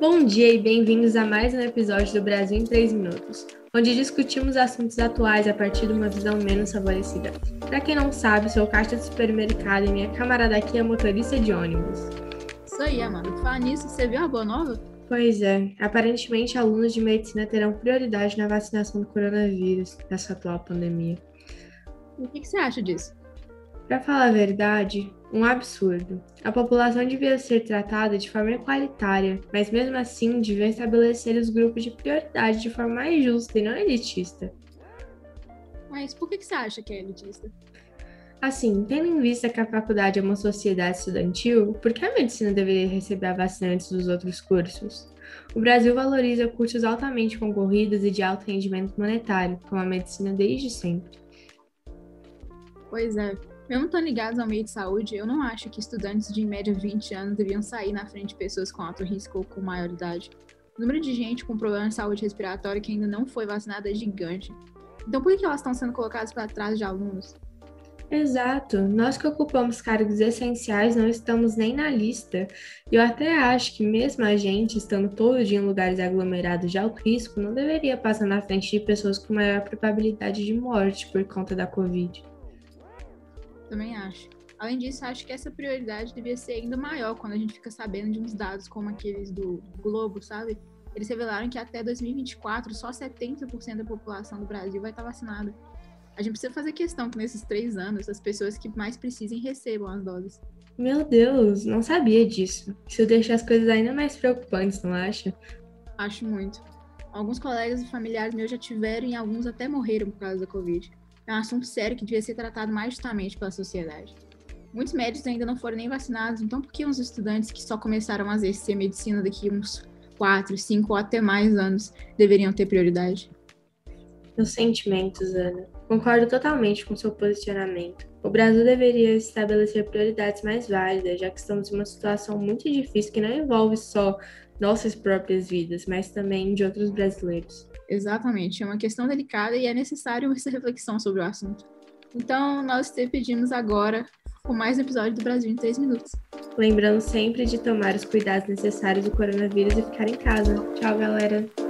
Bom dia e bem-vindos a mais um episódio do Brasil em 3 Minutos, onde discutimos assuntos atuais a partir de uma visão menos favorecida. Para quem não sabe, sou caixa de supermercado e minha camarada aqui é motorista de ônibus. Isso aí, Amanda. Falar nisso, você viu a boa nova? Pois é, aparentemente alunos de medicina terão prioridade na vacinação do coronavírus nessa atual pandemia. O que, que você acha disso? Para falar a verdade, um absurdo. A população devia ser tratada de forma igualitária, mas mesmo assim devia estabelecer os grupos de prioridade de forma mais justa e não elitista. Mas por que, você acha que é elitista? Assim, tendo em vista que a faculdade é uma sociedade estudantil, por que a medicina deveria receber a vacina antes dos outros cursos? O Brasil valoriza cursos altamente concorridos e de alto rendimento monetário, como a medicina desde sempre. Pois é, mesmo estando ligados ao meio de saúde, eu não acho que estudantes de em média 20 anos deviam sair na frente de pessoas com alto risco ou com maior idade. O número de gente com problema de saúde respiratória que ainda não foi vacinada é gigante. Então por que elas estão sendo colocadas para trás de alunos? Exato. Nós que ocupamos cargos essenciais não estamos nem na lista. E eu até acho que mesmo a gente, estando todo dia em lugares aglomerados de alto risco, não deveria passar na frente de pessoas com maior probabilidade de morte por conta da Covid. Também acho. Além disso, acho que essa prioridade devia ser ainda maior quando a gente fica sabendo de uns dados como aqueles do Globo, sabe? Eles revelaram que até 2024 só 70% da população do Brasil vai estar vacinada. A gente precisa fazer questão que nesses três anos as pessoas que mais precisem recebam as doses. Meu Deus, não sabia disso. Isso deixa as coisas ainda mais preocupantes, não acha? Acho muito. Alguns colegas e familiares meus já tiveram e alguns até morreram por causa da Covid é um assunto sério que devia ser tratado mais justamente pela sociedade. Muitos médicos ainda não foram nem vacinados, então por que uns estudantes que só começaram a exercer medicina daqui uns 4, 5 ou até mais anos deveriam ter prioridade? Meus sentimentos, Ana. Concordo totalmente com seu posicionamento. O Brasil deveria estabelecer prioridades mais válidas, já que estamos em uma situação muito difícil que não envolve só nossas próprias vidas, mas também de outros brasileiros. Exatamente, é uma questão delicada e é necessário essa reflexão sobre o assunto. Então, nós te pedimos agora com mais um episódio do Brasil em 3 minutos. Lembrando sempre de tomar os cuidados necessários do coronavírus e ficar em casa. Tchau, galera!